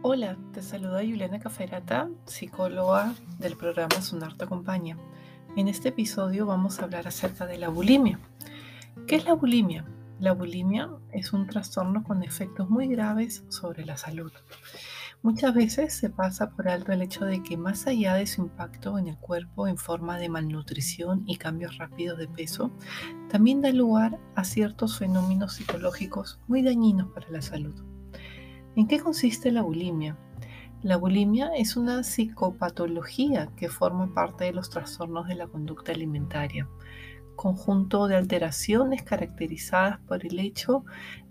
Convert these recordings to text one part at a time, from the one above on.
Hola, te saluda Juliana Caferata, psicóloga del programa Sonar te acompaña. En este episodio vamos a hablar acerca de la bulimia. ¿Qué es la bulimia? La bulimia es un trastorno con efectos muy graves sobre la salud. Muchas veces se pasa por alto el hecho de que más allá de su impacto en el cuerpo en forma de malnutrición y cambios rápidos de peso, también da lugar a ciertos fenómenos psicológicos muy dañinos para la salud. ¿En qué consiste la bulimia? La bulimia es una psicopatología que forma parte de los trastornos de la conducta alimentaria, conjunto de alteraciones caracterizadas por el hecho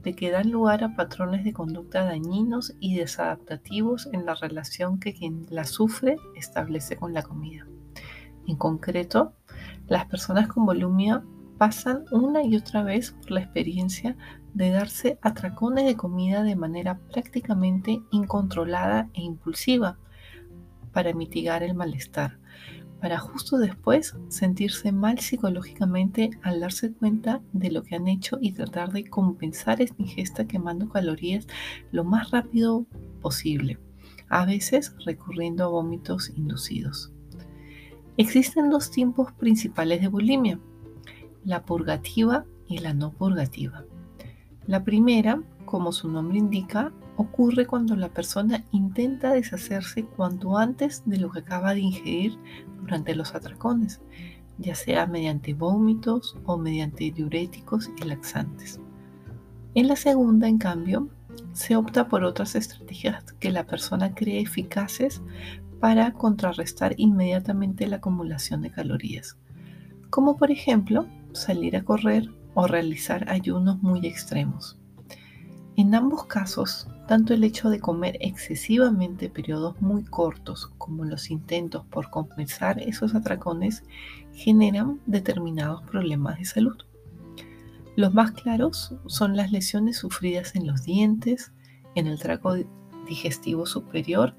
de que dan lugar a patrones de conducta dañinos y desadaptativos en la relación que quien la sufre establece con la comida. En concreto, las personas con bulimia pasan una y otra vez por la experiencia de darse atracones de comida de manera prácticamente incontrolada e impulsiva para mitigar el malestar, para justo después sentirse mal psicológicamente al darse cuenta de lo que han hecho y tratar de compensar esta ingesta quemando calorías lo más rápido posible, a veces recurriendo a vómitos inducidos. Existen dos tiempos principales de bulimia, la purgativa y la no purgativa. La primera, como su nombre indica, ocurre cuando la persona intenta deshacerse cuanto antes de lo que acaba de ingerir durante los atracones, ya sea mediante vómitos o mediante diuréticos y laxantes. En la segunda, en cambio, se opta por otras estrategias que la persona cree eficaces para contrarrestar inmediatamente la acumulación de calorías, como por ejemplo salir a correr o realizar ayunos muy extremos. En ambos casos, tanto el hecho de comer excesivamente periodos muy cortos como los intentos por compensar esos atracones generan determinados problemas de salud. Los más claros son las lesiones sufridas en los dientes, en el trago digestivo superior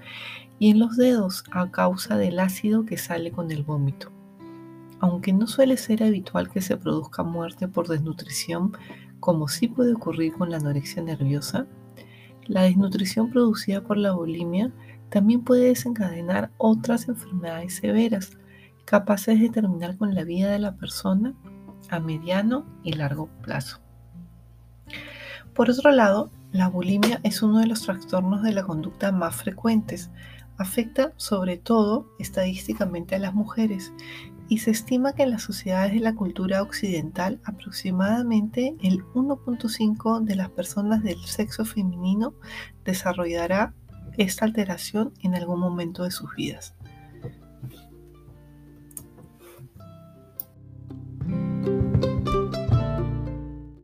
y en los dedos a causa del ácido que sale con el vómito. Aunque no suele ser habitual que se produzca muerte por desnutrición, como sí puede ocurrir con la anorexia nerviosa, la desnutrición producida por la bulimia también puede desencadenar otras enfermedades severas, capaces de terminar con la vida de la persona a mediano y largo plazo. Por otro lado, la bulimia es uno de los trastornos de la conducta más frecuentes. Afecta sobre todo estadísticamente a las mujeres y se estima que en las sociedades de la cultura occidental aproximadamente el 1.5 de las personas del sexo femenino desarrollará esta alteración en algún momento de sus vidas.